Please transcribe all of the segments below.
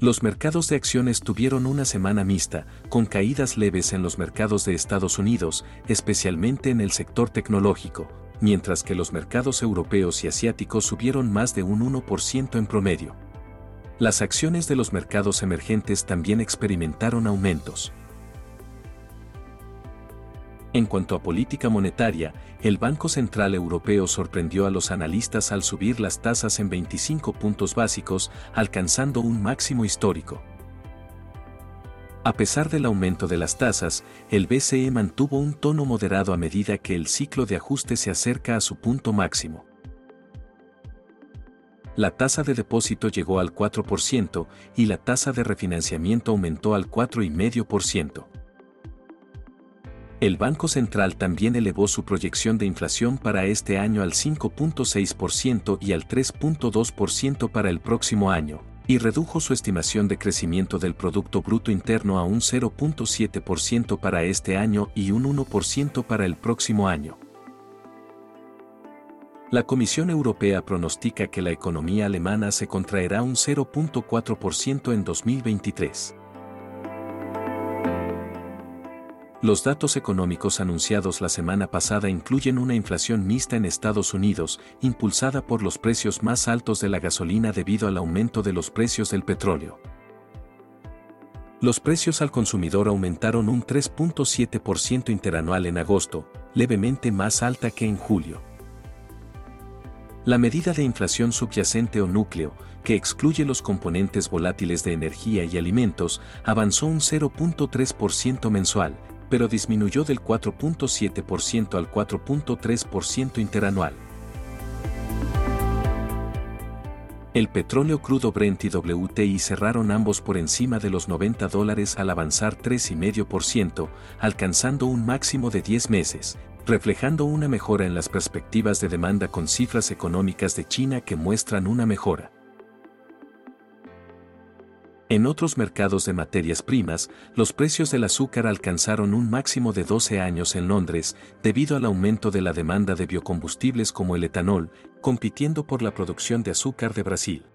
Los mercados de acciones tuvieron una semana mixta, con caídas leves en los mercados de Estados Unidos, especialmente en el sector tecnológico, mientras que los mercados europeos y asiáticos subieron más de un 1% en promedio. Las acciones de los mercados emergentes también experimentaron aumentos. En cuanto a política monetaria, el Banco Central Europeo sorprendió a los analistas al subir las tasas en 25 puntos básicos, alcanzando un máximo histórico. A pesar del aumento de las tasas, el BCE mantuvo un tono moderado a medida que el ciclo de ajuste se acerca a su punto máximo. La tasa de depósito llegó al 4% y la tasa de refinanciamiento aumentó al 4,5%. El Banco Central también elevó su proyección de inflación para este año al 5.6% y al 3.2% para el próximo año, y redujo su estimación de crecimiento del Producto Bruto Interno a un 0.7% para este año y un 1% para el próximo año. La Comisión Europea pronostica que la economía alemana se contraerá un 0.4% en 2023. Los datos económicos anunciados la semana pasada incluyen una inflación mixta en Estados Unidos, impulsada por los precios más altos de la gasolina debido al aumento de los precios del petróleo. Los precios al consumidor aumentaron un 3.7% interanual en agosto, levemente más alta que en julio. La medida de inflación subyacente o núcleo, que excluye los componentes volátiles de energía y alimentos, avanzó un 0.3% mensual, pero disminuyó del 4.7% al 4.3% interanual. El petróleo crudo Brent y WTI cerraron ambos por encima de los 90 dólares al avanzar 3,5%, alcanzando un máximo de 10 meses, reflejando una mejora en las perspectivas de demanda con cifras económicas de China que muestran una mejora. En otros mercados de materias primas, los precios del azúcar alcanzaron un máximo de 12 años en Londres, debido al aumento de la demanda de biocombustibles como el etanol, compitiendo por la producción de azúcar de Brasil.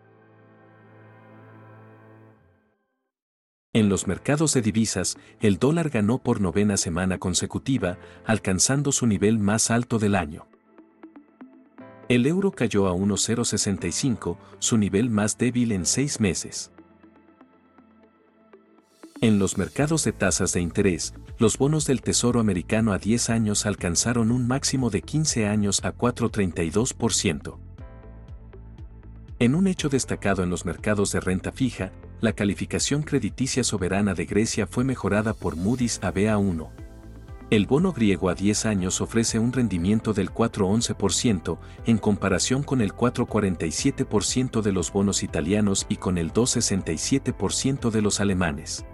En los mercados de divisas, el dólar ganó por novena semana consecutiva, alcanzando su nivel más alto del año. El euro cayó a 1,065, su nivel más débil en seis meses. En los mercados de tasas de interés, los bonos del Tesoro americano a 10 años alcanzaron un máximo de 15 años a 4,32%. En un hecho destacado en los mercados de renta fija, la calificación crediticia soberana de Grecia fue mejorada por Moody's a BA1. El bono griego a 10 años ofrece un rendimiento del 4,11% en comparación con el 4,47% de los bonos italianos y con el 2,67% de los alemanes.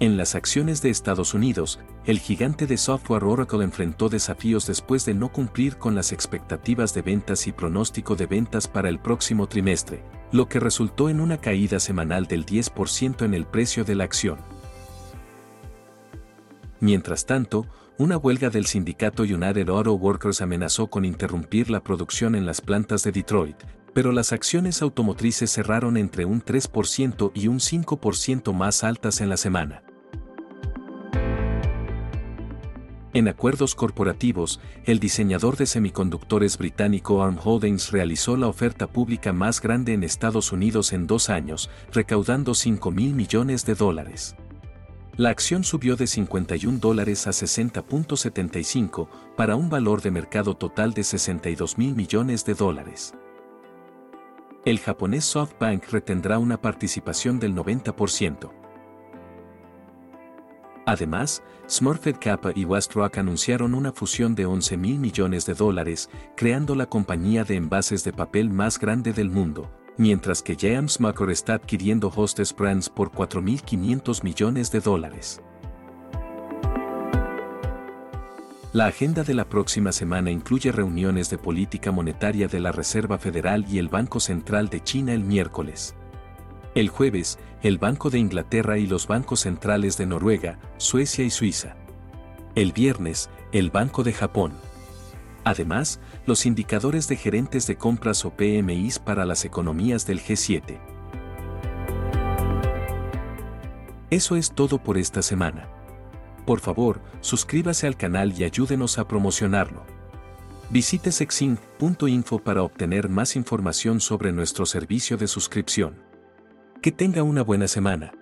En las acciones de Estados Unidos, el gigante de software Oracle enfrentó desafíos después de no cumplir con las expectativas de ventas y pronóstico de ventas para el próximo trimestre, lo que resultó en una caída semanal del 10% en el precio de la acción. Mientras tanto, una huelga del sindicato United Auto Workers amenazó con interrumpir la producción en las plantas de Detroit, pero las acciones automotrices cerraron entre un 3% y un 5% más altas en la semana. En acuerdos corporativos, el diseñador de semiconductores británico ARM Holdings realizó la oferta pública más grande en Estados Unidos en dos años, recaudando 5 mil millones de dólares. La acción subió de 51 dólares a 60.75 para un valor de mercado total de 62 mil millones de dólares. El japonés SoftBank retendrá una participación del 90%. Además, Smurfit Kappa y Westrock anunciaron una fusión de 11 mil millones de dólares, creando la compañía de envases de papel más grande del mundo, mientras que James Macor está adquiriendo Hostess Brands por 4.500 millones de dólares. La agenda de la próxima semana incluye reuniones de política monetaria de la Reserva Federal y el Banco Central de China el miércoles. El jueves, el Banco de Inglaterra y los bancos centrales de Noruega, Suecia y Suiza. El viernes, el Banco de Japón. Además, los indicadores de gerentes de compras o PMIs para las economías del G7. Eso es todo por esta semana. Por favor, suscríbase al canal y ayúdenos a promocionarlo. Visite sexing.info para obtener más información sobre nuestro servicio de suscripción. Que tenga una buena semana.